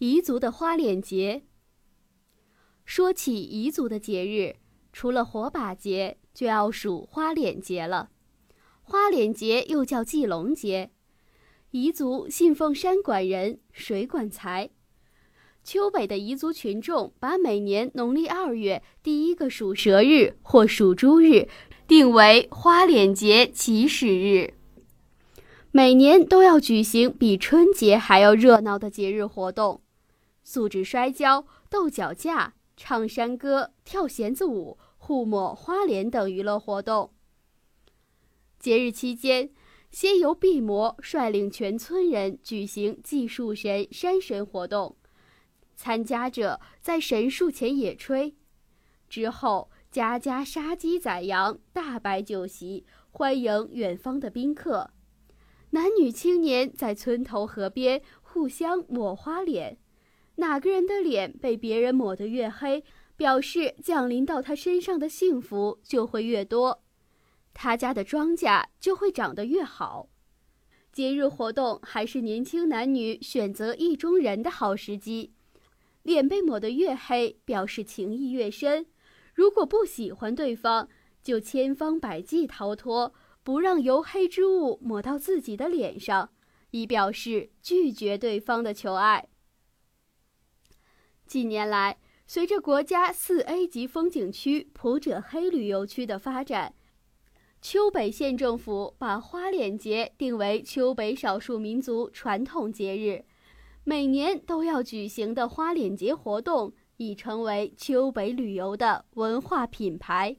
彝族的花脸节。说起彝族的节日，除了火把节，就要数花脸节了。花脸节又叫祭龙节，彝族信奉山管人，水管财。丘北的彝族群众把每年农历二月第一个属蛇日或属猪日定为花脸节起始日。每年都要举行比春节还要热闹的节日活动，素质摔跤、斗脚架、唱山歌、跳弦子舞、互抹花脸等娱乐活动。节日期间，先由毕摩率领全村人举行祭树神、山神活动。参加者在神树前野炊，之后家家杀鸡宰羊，大摆酒席，欢迎远方的宾客。男女青年在村头河边互相抹花脸，哪个人的脸被别人抹得越黑，表示降临到他身上的幸福就会越多，他家的庄稼就会长得越好。节日活动还是年轻男女选择意中人的好时机。脸被抹得越黑，表示情谊越深。如果不喜欢对方，就千方百计逃脱，不让油黑之物抹到自己的脸上，以表示拒绝对方的求爱。近年来，随着国家四 A 级风景区普者黑旅游区的发展，丘北县政府把花脸节定为丘北少数民族传统节日。每年都要举行的花脸节活动，已成为丘北旅游的文化品牌。